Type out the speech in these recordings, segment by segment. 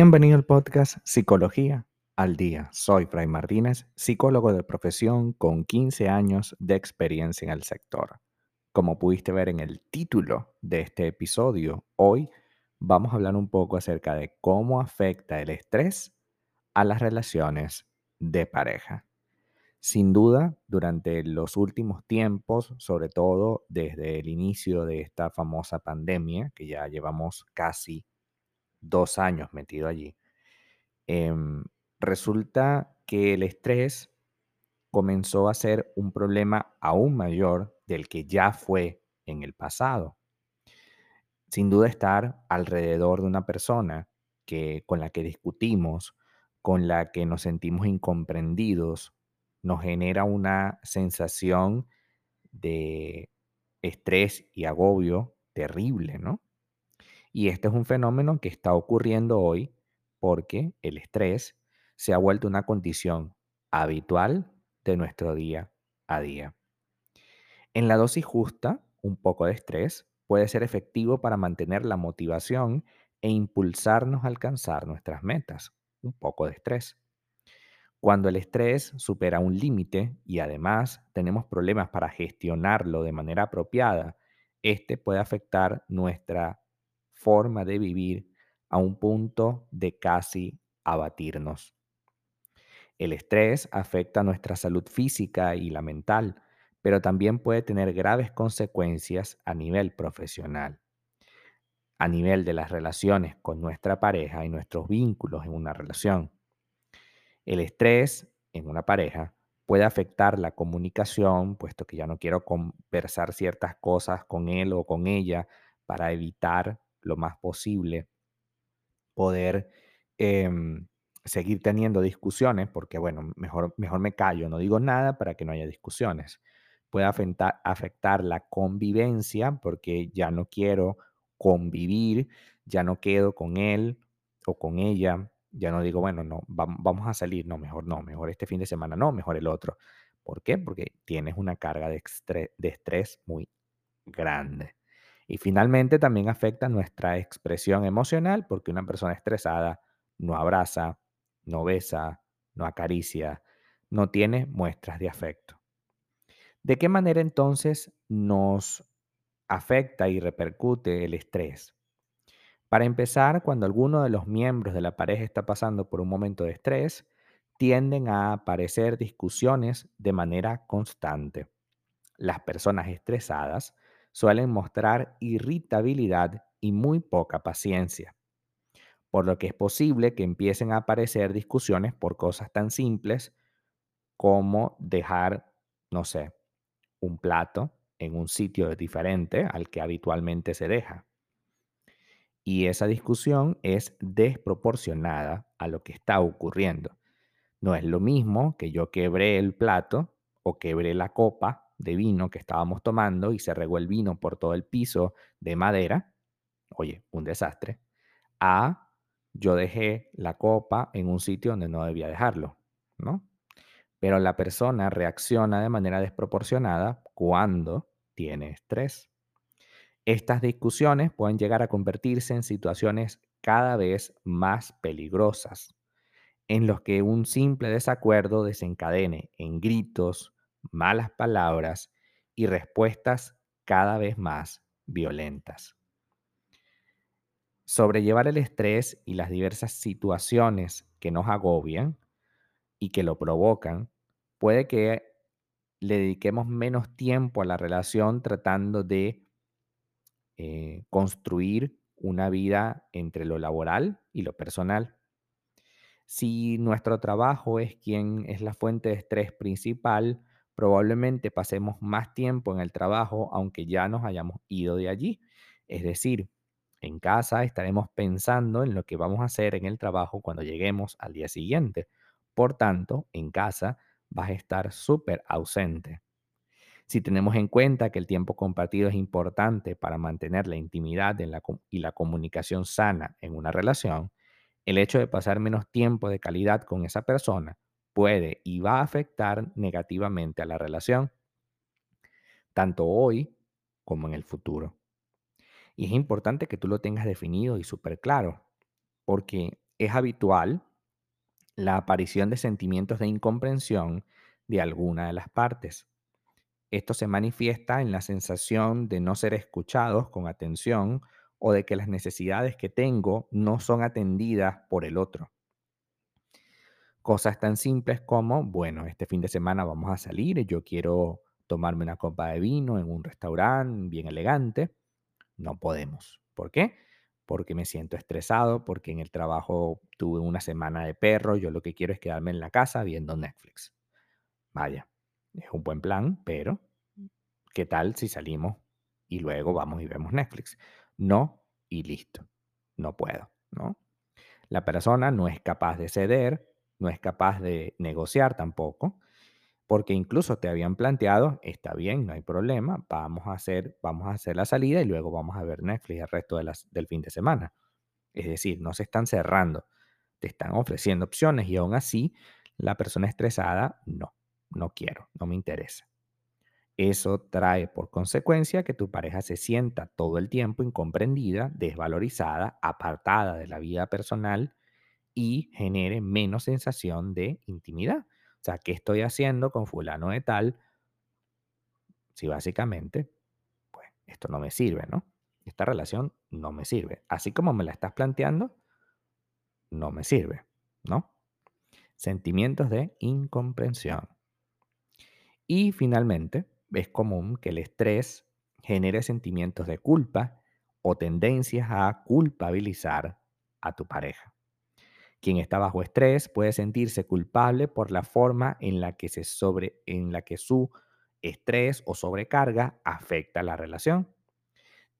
Bienvenido al podcast Psicología al Día. Soy Fray Martínez, psicólogo de profesión con 15 años de experiencia en el sector. Como pudiste ver en el título de este episodio, hoy vamos a hablar un poco acerca de cómo afecta el estrés a las relaciones de pareja. Sin duda, durante los últimos tiempos, sobre todo desde el inicio de esta famosa pandemia, que ya llevamos casi dos años metido allí, em, resulta que el estrés comenzó a ser un problema aún mayor del que ya fue en el pasado. Sin duda estar alrededor de una persona que, con la que discutimos, con la que nos sentimos incomprendidos, nos genera una sensación de estrés y agobio terrible, ¿no? Y este es un fenómeno que está ocurriendo hoy porque el estrés se ha vuelto una condición habitual de nuestro día a día. En la dosis justa, un poco de estrés puede ser efectivo para mantener la motivación e impulsarnos a alcanzar nuestras metas. Un poco de estrés. Cuando el estrés supera un límite y además tenemos problemas para gestionarlo de manera apropiada, este puede afectar nuestra forma de vivir a un punto de casi abatirnos. El estrés afecta nuestra salud física y la mental, pero también puede tener graves consecuencias a nivel profesional, a nivel de las relaciones con nuestra pareja y nuestros vínculos en una relación. El estrés en una pareja puede afectar la comunicación, puesto que ya no quiero conversar ciertas cosas con él o con ella para evitar lo más posible poder em, seguir teniendo discusiones, porque bueno, mejor, mejor me callo, no digo nada para que no haya discusiones. Puede afectar, afectar la convivencia, porque ya no quiero convivir, ya no quedo con él o con ella, ya no digo, bueno, no, vamos a salir, no, mejor no, mejor este fin de semana, no, mejor el otro. ¿Por qué? Porque tienes una carga de de estrés muy grande. Y finalmente también afecta nuestra expresión emocional porque una persona estresada no abraza, no besa, no acaricia, no tiene muestras de afecto. ¿De qué manera entonces nos afecta y repercute el estrés? Para empezar, cuando alguno de los miembros de la pareja está pasando por un momento de estrés, tienden a aparecer discusiones de manera constante. Las personas estresadas suelen mostrar irritabilidad y muy poca paciencia, por lo que es posible que empiecen a aparecer discusiones por cosas tan simples como dejar, no sé, un plato en un sitio diferente al que habitualmente se deja. Y esa discusión es desproporcionada a lo que está ocurriendo. No es lo mismo que yo quebré el plato o quebré la copa de vino que estábamos tomando y se regó el vino por todo el piso de madera, oye, un desastre, a yo dejé la copa en un sitio donde no debía dejarlo, ¿no? Pero la persona reacciona de manera desproporcionada cuando tiene estrés. Estas discusiones pueden llegar a convertirse en situaciones cada vez más peligrosas, en los que un simple desacuerdo desencadene en gritos, malas palabras y respuestas cada vez más violentas. Sobrellevar el estrés y las diversas situaciones que nos agobian y que lo provocan puede que le dediquemos menos tiempo a la relación tratando de eh, construir una vida entre lo laboral y lo personal. Si nuestro trabajo es quien es la fuente de estrés principal, probablemente pasemos más tiempo en el trabajo aunque ya nos hayamos ido de allí. Es decir, en casa estaremos pensando en lo que vamos a hacer en el trabajo cuando lleguemos al día siguiente. Por tanto, en casa vas a estar súper ausente. Si tenemos en cuenta que el tiempo compartido es importante para mantener la intimidad y la comunicación sana en una relación, el hecho de pasar menos tiempo de calidad con esa persona puede y va a afectar negativamente a la relación, tanto hoy como en el futuro. Y es importante que tú lo tengas definido y súper claro, porque es habitual la aparición de sentimientos de incomprensión de alguna de las partes. Esto se manifiesta en la sensación de no ser escuchados con atención o de que las necesidades que tengo no son atendidas por el otro. Cosas tan simples como, bueno, este fin de semana vamos a salir yo quiero tomarme una copa de vino en un restaurante bien elegante. No podemos. ¿Por qué? Porque me siento estresado, porque en el trabajo tuve una semana de perro, yo lo que quiero es quedarme en la casa viendo Netflix. Vaya, es un buen plan, pero ¿qué tal si salimos y luego vamos y vemos Netflix? No y listo. No puedo, ¿no? La persona no es capaz de ceder, no es capaz de negociar tampoco, porque incluso te habían planteado, está bien, no hay problema, vamos a hacer, vamos a hacer la salida y luego vamos a ver Netflix el resto de las, del fin de semana. Es decir, no se están cerrando, te están ofreciendo opciones y aún así la persona estresada, no, no quiero, no me interesa. Eso trae por consecuencia que tu pareja se sienta todo el tiempo incomprendida, desvalorizada, apartada de la vida personal y genere menos sensación de intimidad. O sea, ¿qué estoy haciendo con fulano de tal? Si básicamente, pues esto no me sirve, ¿no? Esta relación no me sirve. Así como me la estás planteando, no me sirve, ¿no? Sentimientos de incomprensión. Y finalmente, es común que el estrés genere sentimientos de culpa o tendencias a culpabilizar a tu pareja. Quien está bajo estrés puede sentirse culpable por la forma en la que, se sobre, en la que su estrés o sobrecarga afecta la relación.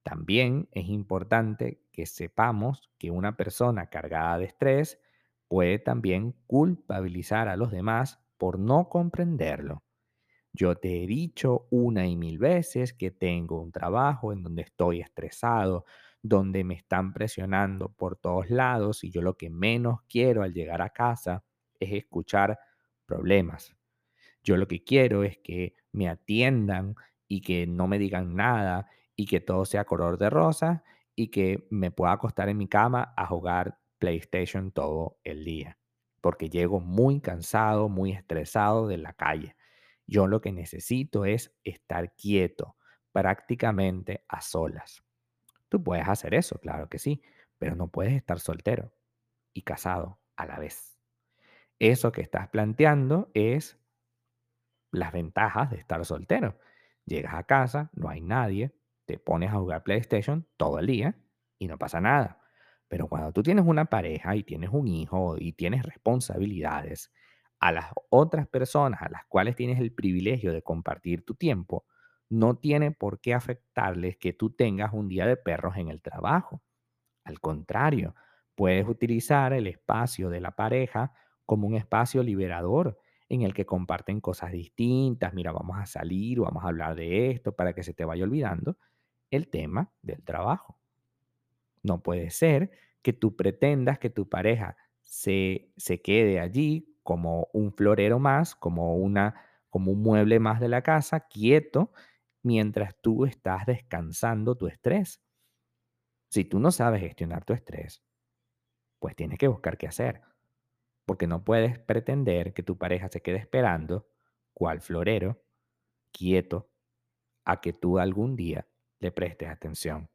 También es importante que sepamos que una persona cargada de estrés puede también culpabilizar a los demás por no comprenderlo. Yo te he dicho una y mil veces que tengo un trabajo en donde estoy estresado, donde me están presionando por todos lados y yo lo que menos quiero al llegar a casa es escuchar problemas. Yo lo que quiero es que me atiendan y que no me digan nada y que todo sea color de rosa y que me pueda acostar en mi cama a jugar PlayStation todo el día, porque llego muy cansado, muy estresado de la calle. Yo lo que necesito es estar quieto, prácticamente a solas. Tú puedes hacer eso, claro que sí, pero no puedes estar soltero y casado a la vez. Eso que estás planteando es las ventajas de estar soltero. Llegas a casa, no hay nadie, te pones a jugar PlayStation todo el día y no pasa nada. Pero cuando tú tienes una pareja y tienes un hijo y tienes responsabilidades, a las otras personas a las cuales tienes el privilegio de compartir tu tiempo, no tiene por qué afectarles que tú tengas un día de perros en el trabajo. Al contrario, puedes utilizar el espacio de la pareja como un espacio liberador en el que comparten cosas distintas. Mira, vamos a salir, vamos a hablar de esto para que se te vaya olvidando el tema del trabajo. No puede ser que tú pretendas que tu pareja se, se quede allí como un florero más, como, una, como un mueble más de la casa, quieto, mientras tú estás descansando tu estrés. Si tú no sabes gestionar tu estrés, pues tienes que buscar qué hacer. Porque no puedes pretender que tu pareja se quede esperando, cual florero, quieto, a que tú algún día le prestes atención.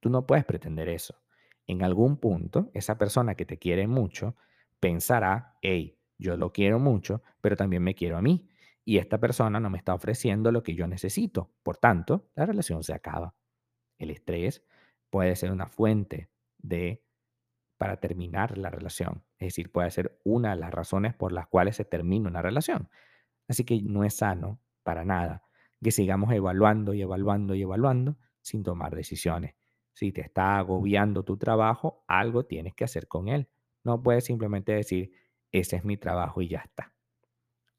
Tú no puedes pretender eso. En algún punto, esa persona que te quiere mucho pensará, hey, yo lo quiero mucho, pero también me quiero a mí. Y esta persona no me está ofreciendo lo que yo necesito. Por tanto, la relación se acaba. El estrés puede ser una fuente de para terminar la relación. Es decir, puede ser una de las razones por las cuales se termina una relación. Así que no es sano para nada que sigamos evaluando y evaluando y evaluando sin tomar decisiones. Si te está agobiando tu trabajo, algo tienes que hacer con él. No puedes simplemente decir, ese es mi trabajo y ya está.